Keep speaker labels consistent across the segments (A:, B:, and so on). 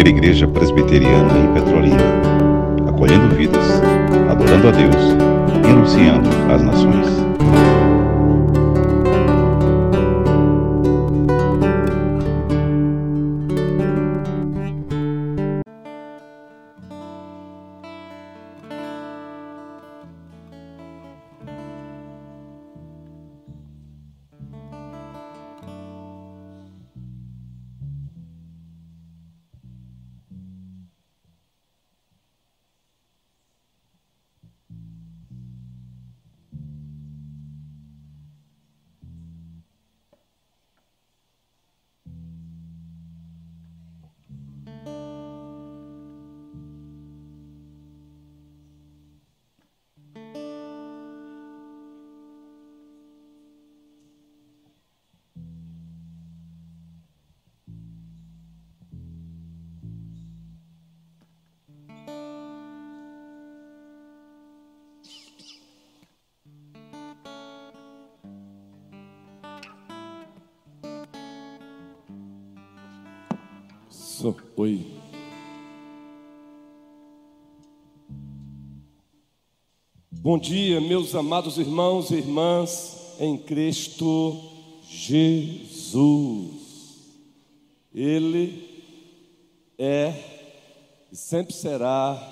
A: primeira igreja presbiteriana em Petrolina, acolhendo vidas, adorando a Deus e anunciando às nações.
B: Oi. Bom dia, meus amados irmãos e irmãs em Cristo Jesus. Ele é e sempre será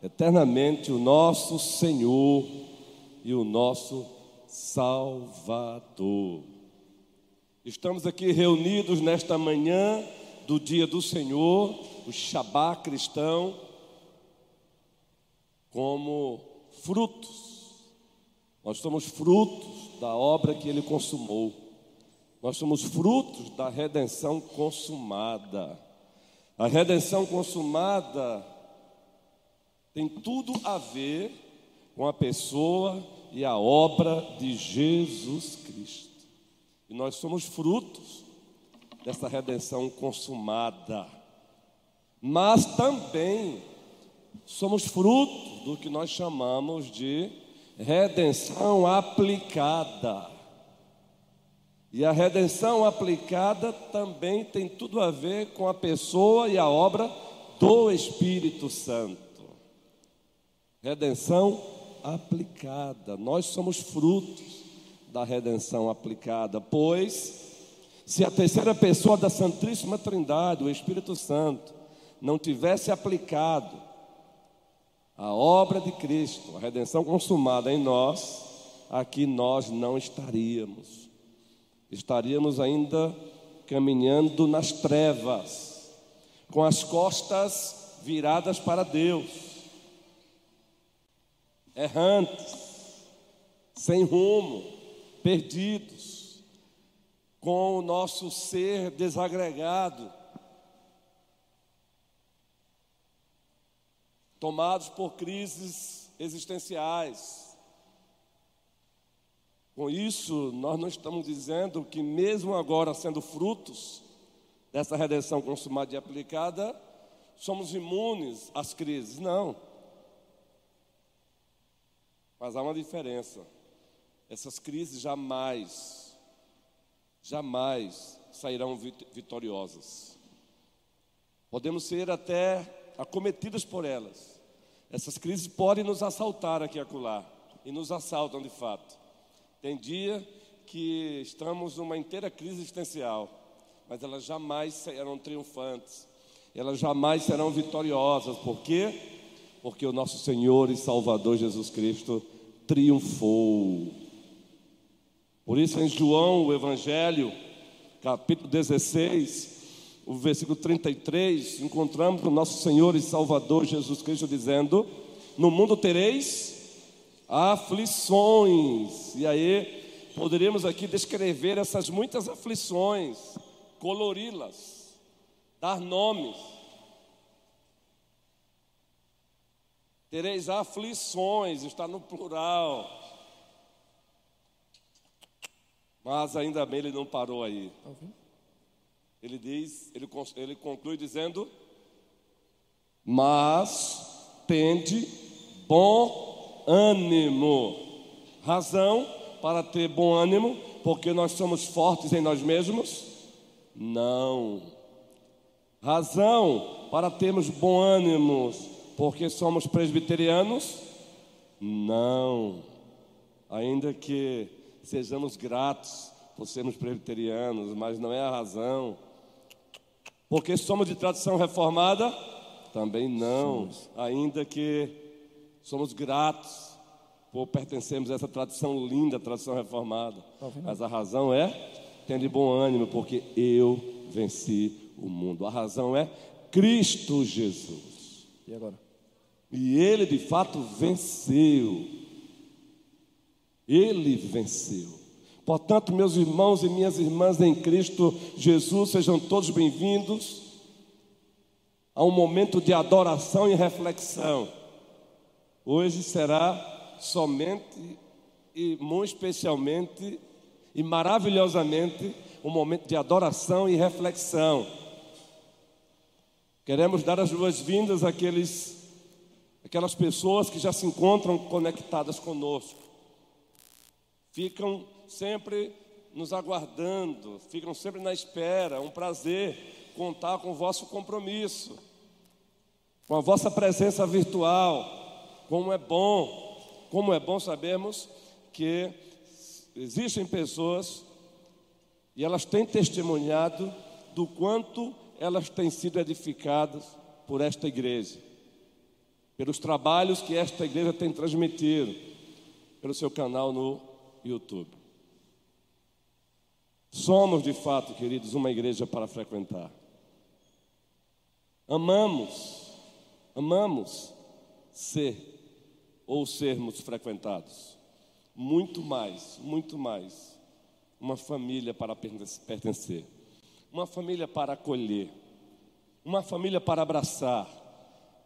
B: eternamente o nosso Senhor e o nosso Salvador. Estamos aqui reunidos nesta manhã do dia do Senhor, o Shabá cristão, como frutos. Nós somos frutos da obra que ele consumou. Nós somos frutos da redenção consumada. A redenção consumada tem tudo a ver com a pessoa e a obra de Jesus Cristo. E nós somos frutos dessa redenção consumada. Mas também somos frutos do que nós chamamos de redenção aplicada. E a redenção aplicada também tem tudo a ver com a pessoa e a obra do Espírito Santo. Redenção aplicada. Nós somos frutos da redenção aplicada, pois se a terceira pessoa da Santíssima Trindade, o Espírito Santo, não tivesse aplicado a obra de Cristo, a redenção consumada em nós, aqui nós não estaríamos. Estaríamos ainda caminhando nas trevas, com as costas viradas para Deus, errantes, sem rumo, perdidos com o nosso ser desagregado, tomados por crises existenciais. Com isso, nós não estamos dizendo que, mesmo agora sendo frutos dessa redenção consumada e aplicada, somos imunes às crises. Não. Mas há uma diferença. Essas crises jamais jamais sairão vitoriosas. Podemos ser até acometidas por elas. Essas crises podem nos assaltar aqui e acolá, e nos assaltam de fato. Tem dia que estamos numa inteira crise existencial, mas elas jamais serão triunfantes, elas jamais serão vitoriosas. Por quê? Porque o nosso Senhor e Salvador Jesus Cristo triunfou. Por isso, em João, o Evangelho, capítulo 16, o versículo 33, encontramos o nosso Senhor e Salvador Jesus Cristo dizendo: No mundo tereis aflições. E aí, poderíamos aqui descrever essas muitas aflições, colori-las, dar nomes. Tereis aflições, está no plural. Mas ainda bem ele não parou aí. Ele diz, ele, ele conclui dizendo: Mas tende bom ânimo. Razão para ter bom ânimo, porque nós somos fortes em nós mesmos? Não. Razão para termos bom ânimo, porque somos presbiterianos? Não. Ainda que sejamos gratos por sermos presbiterianos, mas não é a razão. Porque somos de tradição reformada? Também não. Ainda que somos gratos por pertencermos a essa tradição linda, tradição reformada. Tá mas a razão é tende bom ânimo, porque eu venci o mundo. A razão é Cristo Jesus.
C: E agora?
B: E ele de fato venceu. Ele venceu. Portanto, meus irmãos e minhas irmãs em Cristo Jesus, sejam todos bem-vindos a um momento de adoração e reflexão. Hoje será somente e muito especialmente e maravilhosamente um momento de adoração e reflexão. Queremos dar as boas-vindas àqueles, pessoas que já se encontram conectadas conosco. Ficam sempre nos aguardando, ficam sempre na espera. É um prazer contar com o vosso compromisso, com a vossa presença virtual. Como é bom, como é bom sabermos que existem pessoas e elas têm testemunhado do quanto elas têm sido edificadas por esta igreja, pelos trabalhos que esta igreja tem transmitido pelo seu canal no YouTube. Somos de fato, queridos, uma igreja para frequentar. Amamos, amamos ser ou sermos frequentados. Muito mais, muito mais. Uma família para pertencer, uma família para acolher, uma família para abraçar,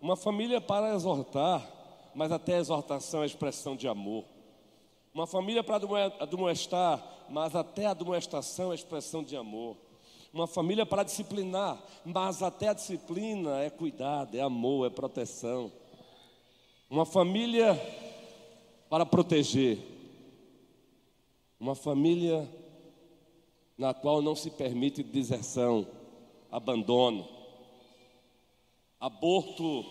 B: uma família para exortar, mas até a exortação é expressão de amor. Uma família para admoestar, mas até a admoestação é expressão de amor. Uma família para disciplinar, mas até a disciplina é cuidado, é amor, é proteção. Uma família para proteger. Uma família na qual não se permite deserção, abandono, aborto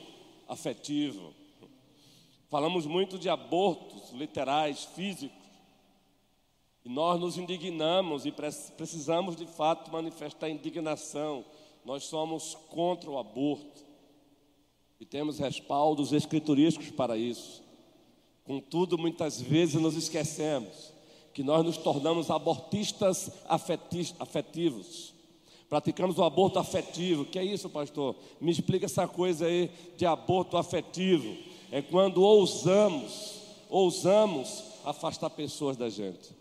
B: afetivo Falamos muito de abortos literais, físicos. E nós nos indignamos e precisamos de fato manifestar indignação. Nós somos contra o aborto. E temos respaldos escriturísticos para isso. Contudo, muitas vezes nos esquecemos que nós nos tornamos abortistas afetivos. Praticamos o aborto afetivo. Que é isso, pastor? Me explica essa coisa aí de aborto afetivo é quando ousamos, ousamos afastar pessoas da gente.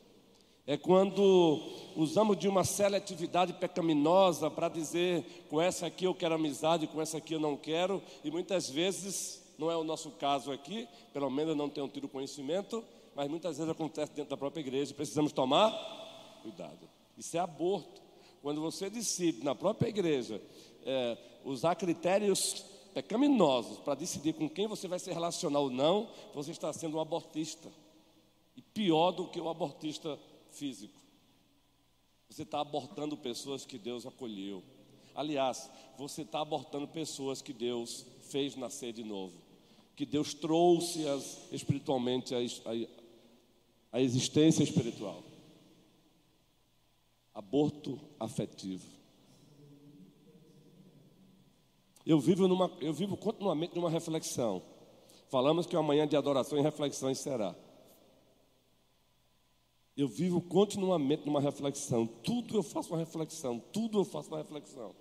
B: É quando usamos de uma seletividade pecaminosa para dizer com essa aqui eu quero amizade, com essa aqui eu não quero, e muitas vezes, não é o nosso caso aqui, pelo menos eu não tenho tido conhecimento, mas muitas vezes acontece dentro da própria igreja precisamos tomar cuidado. Isso é aborto. Quando você decide na própria igreja é, usar critérios pecaminosos para decidir com quem você vai se relacionar ou não, você está sendo um abortista. E pior do que o abortista físico. Você está abortando pessoas que Deus acolheu. Aliás, você está abortando pessoas que Deus fez nascer de novo. Que Deus trouxe-as espiritualmente à existência espiritual. Aborto afetivo. Eu vivo, numa, eu vivo continuamente numa reflexão. Falamos que uma manhã de adoração e reflexões será. Eu vivo continuamente numa reflexão. Tudo eu faço uma reflexão. Tudo eu faço uma reflexão.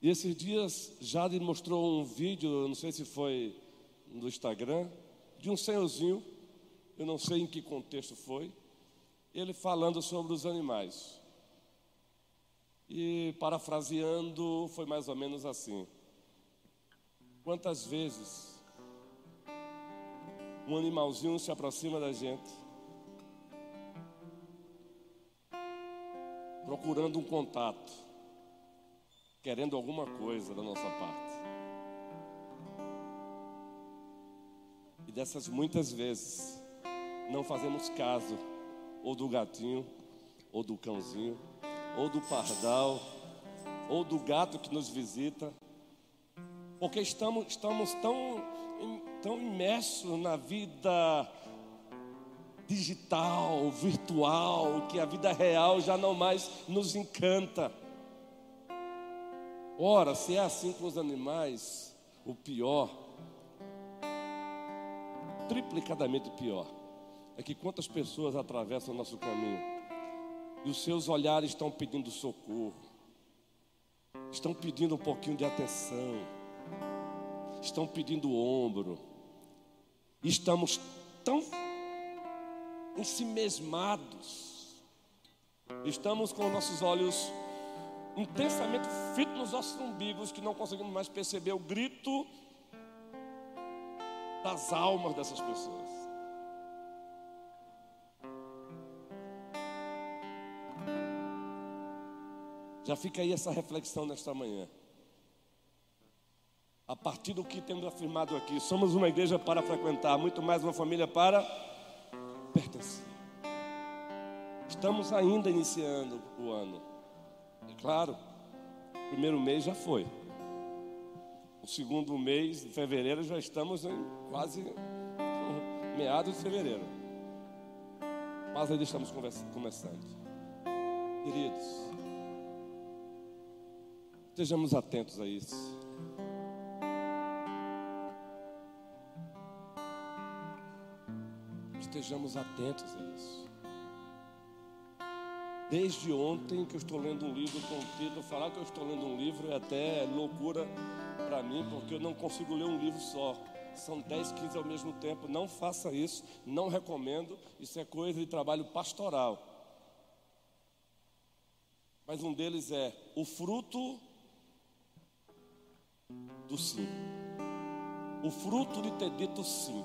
B: E esses dias Jade mostrou um vídeo, não sei se foi no Instagram, de um senhorzinho, eu não sei em que contexto foi, ele falando sobre os animais. E parafraseando, foi mais ou menos assim: Quantas vezes um animalzinho se aproxima da gente, procurando um contato, querendo alguma coisa da nossa parte. E dessas muitas vezes, não fazemos caso ou do gatinho, ou do cãozinho, ou do pardal, ou do gato que nos visita, porque estamos, estamos tão, tão imersos na vida digital, virtual, que a vida real já não mais nos encanta. Ora, se é assim com os animais, o pior, triplicadamente pior, é que quantas pessoas atravessam o nosso caminho e os seus olhares estão pedindo socorro, estão pedindo um pouquinho de atenção, estão pedindo ombro, estamos tão ensimesmados, estamos com nossos olhos intensamente fitos nos nossos umbigos que não conseguimos mais perceber o grito das almas dessas pessoas. Já fica aí essa reflexão nesta manhã. A partir do que temos afirmado aqui, somos uma igreja para frequentar, muito mais uma família para pertencer. Estamos ainda iniciando o ano. É claro, o primeiro mês já foi. O segundo mês, de fevereiro, já estamos em quase meados de fevereiro. Mas ainda estamos começando. Queridos, estejamos atentos a isso. Estejamos atentos a isso. Desde ontem que eu estou lendo um livro com o título, falar que eu estou lendo um livro é até loucura para mim, porque eu não consigo ler um livro só. São 10, 15 ao mesmo tempo. Não faça isso, não recomendo. Isso é coisa de trabalho pastoral. Mas um deles é o fruto do sim. O fruto de ter dito sim.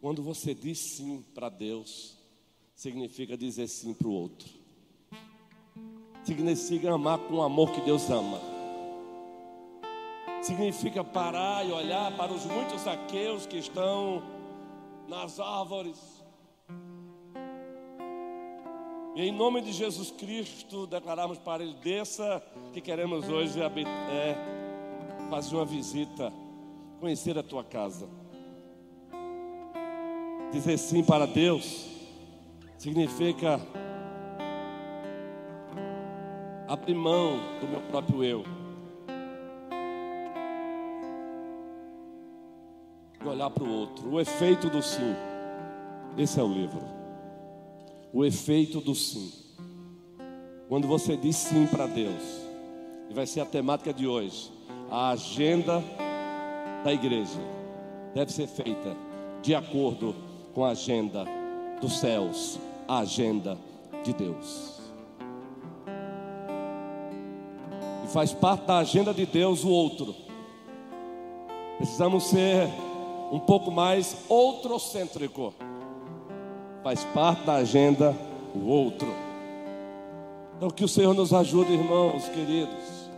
B: Quando você diz sim para Deus, significa dizer sim para o outro. Significa amar com o amor que Deus ama. Significa parar e olhar para os muitos aqueus que estão nas árvores. E em nome de Jesus Cristo, declaramos para Ele: desça, que queremos hoje é, fazer uma visita, conhecer a tua casa. Dizer sim para Deus significa abrir mão do meu próprio eu. E olhar para o outro. O efeito do sim. Esse é o livro. O efeito do sim. Quando você diz sim para Deus, e vai ser a temática de hoje, a agenda da igreja deve ser feita de acordo com a agenda dos céus a agenda de Deus. E faz parte da agenda de Deus o outro. Precisamos ser um pouco mais outrocêntrico. Faz parte da agenda o outro. Então que o Senhor nos ajude, irmãos queridos.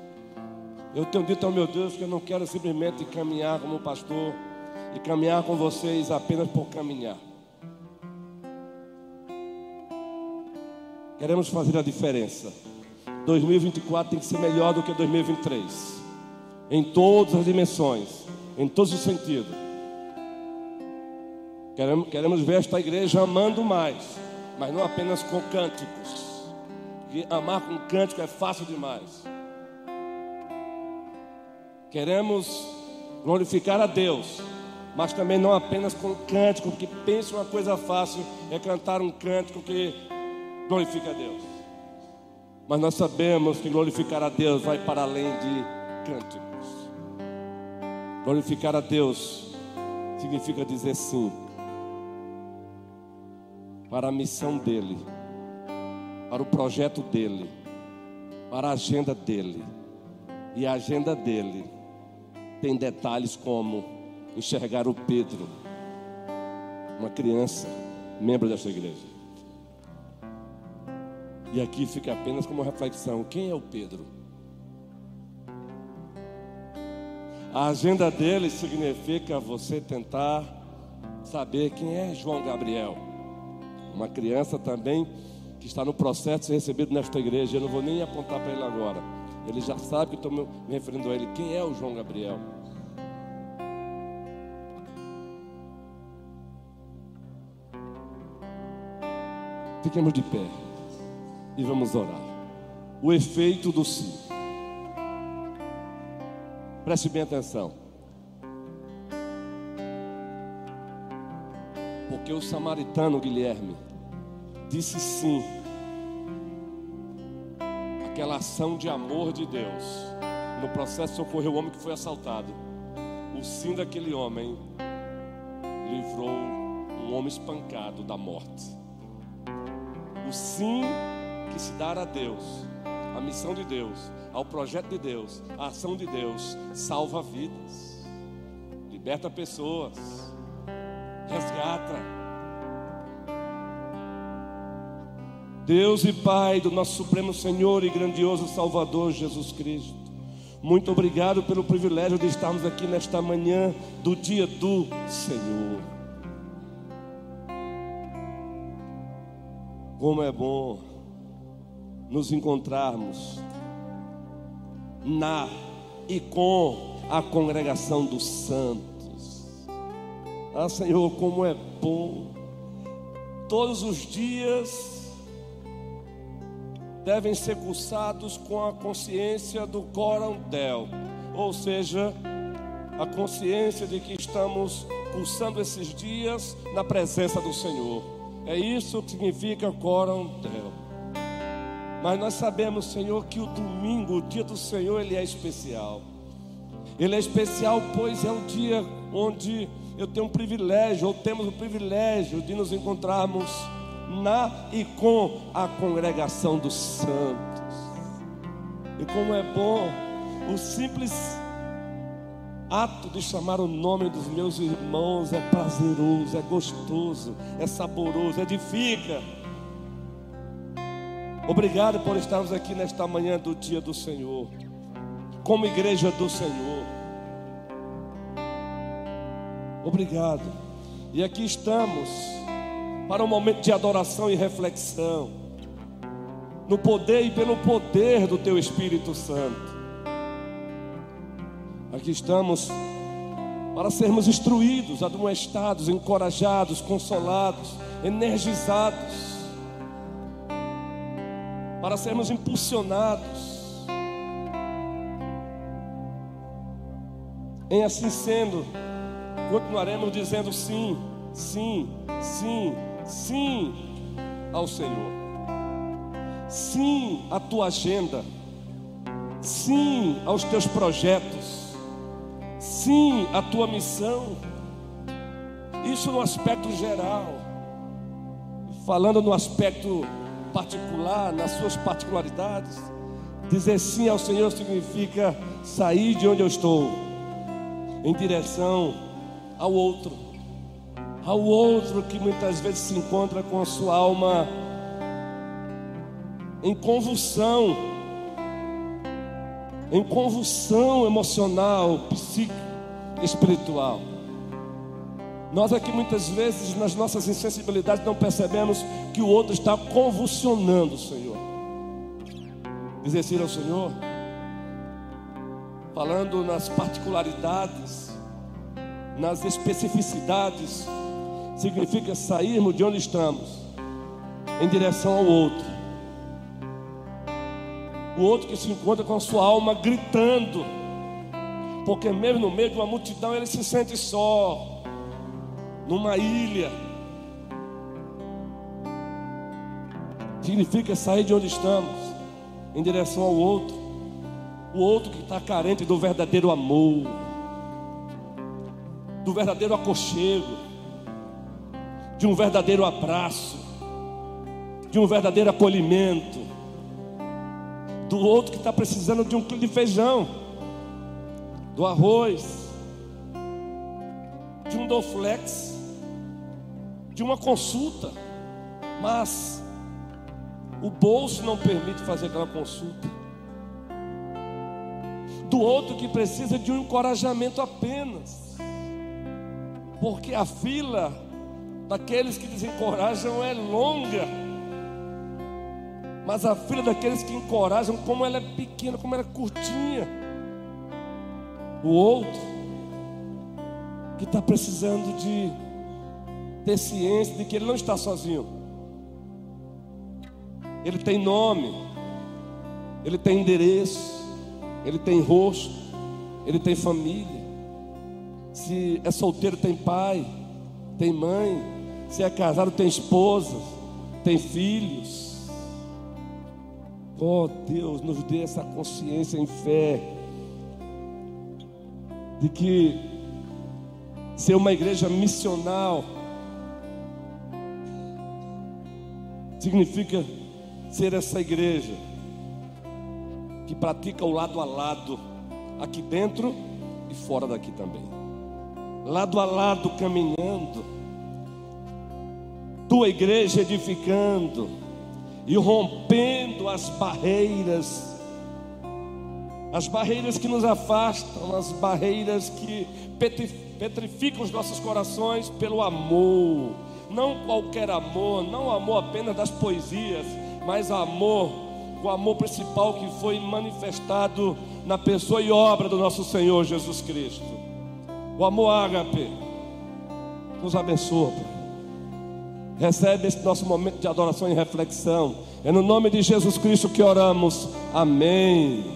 B: Eu tenho dito ao meu Deus que eu não quero simplesmente caminhar como pastor e caminhar com vocês apenas por caminhar. Queremos fazer a diferença. 2024 tem que ser melhor do que 2023. Em todas as dimensões, em todos os sentidos. Queremos, queremos ver esta igreja amando mais, mas não apenas com cânticos. Porque amar com cântico é fácil demais. Queremos glorificar a Deus, mas também não apenas com cântico, porque pensa uma coisa fácil é cantar um cântico que glorifica a Deus. Mas nós sabemos que glorificar a Deus vai para além de cânticos. Glorificar a Deus significa dizer sim para a missão dEle, para o projeto dEle, para a agenda dEle. E a agenda dEle tem detalhes como enxergar o Pedro, uma criança, membro desta igreja e aqui fica apenas como reflexão: quem é o Pedro? A agenda dele significa você tentar saber quem é João Gabriel, uma criança também que está no processo de ser recebido nesta igreja. Eu não vou nem apontar para ele agora. Ele já sabe que estou me referindo a ele. Quem é o João Gabriel? Fiquemos de pé e vamos orar. O efeito do sim. Preste bem atenção. Porque o samaritano Guilherme disse sim. Aquela ação de amor de Deus no processo de socorrer o homem que foi assaltado. O sim daquele homem livrou um homem espancado da morte. O sim que se dar a Deus, a missão de Deus, ao projeto de Deus, a ação de Deus, salva vidas, liberta pessoas, resgata. Deus e Pai do nosso Supremo Senhor e grandioso Salvador Jesus Cristo. Muito obrigado pelo privilégio de estarmos aqui nesta manhã do dia do Senhor. Como é bom nos encontrarmos na e com a congregação dos santos. Ah, Senhor, como é bom. Todos os dias devem ser cursados com a consciência do corandel, ou seja, a consciência de que estamos cursando esses dias na presença do Senhor. É isso que significa corandel. Mas nós sabemos, Senhor, que o domingo, o dia do Senhor, ele é especial. Ele é especial, pois é o dia onde eu tenho um privilégio, ou temos o privilégio de nos encontrarmos na e com a congregação dos santos. E como é bom o simples ato de chamar o nome dos meus irmãos é prazeroso, é gostoso, é saboroso, edifica. Obrigado por estarmos aqui nesta manhã do dia do Senhor, como igreja do Senhor. Obrigado. E aqui estamos para um momento de adoração e reflexão, no poder e pelo poder do Teu Espírito Santo. Aqui estamos para sermos instruídos, admoestados, encorajados, consolados, energizados, para sermos impulsionados. Em assim sendo, continuaremos dizendo sim, sim, sim, sim ao Senhor. Sim à tua agenda. Sim aos teus projetos. Sim à tua missão. Isso no aspecto geral. Falando no aspecto particular, nas suas particularidades. Dizer sim ao Senhor significa sair de onde eu estou em direção ao outro ao outro que muitas vezes se encontra com a sua alma em convulsão, em convulsão emocional, psíquica, espiritual. Nós aqui muitas vezes nas nossas insensibilidades não percebemos que o outro está convulsionando, Senhor. Sim ao Senhor, falando nas particularidades, nas especificidades significa sairmos de onde estamos em direção ao outro. O outro que se encontra com a sua alma gritando, porque mesmo no meio de uma multidão ele se sente só, numa ilha. Significa sair de onde estamos em direção ao outro, o outro que está carente do verdadeiro amor, do verdadeiro aconchego de um verdadeiro abraço, de um verdadeiro acolhimento, do outro que está precisando de um quilo de feijão, do arroz, de um doflex, de uma consulta, mas o bolso não permite fazer aquela consulta. Do outro que precisa de um encorajamento apenas, porque a fila daqueles que desencorajam é longa. mas a filha daqueles que encorajam, como ela é pequena, como ela é curtinha. O outro, que está precisando de ter ciência de que ele não está sozinho. Ele tem nome, ele tem endereço, ele tem rosto, ele tem família. Se é solteiro, tem pai, tem mãe. Se é casado, tem esposa, tem filhos. Oh Deus, nos dê essa consciência em fé de que ser uma igreja missional significa ser essa igreja que pratica o lado a lado, aqui dentro e fora daqui também. Lado a lado caminhando, tua igreja edificando e rompendo as barreiras, as barreiras que nos afastam, as barreiras que petrificam os nossos corações pelo amor, não qualquer amor, não amor apenas das poesias, mas amor, o amor principal que foi manifestado na pessoa e obra do nosso Senhor Jesus Cristo. O amor ágape nos abençoa. Recebe esse nosso momento de adoração e reflexão. É no nome de Jesus Cristo que oramos. Amém.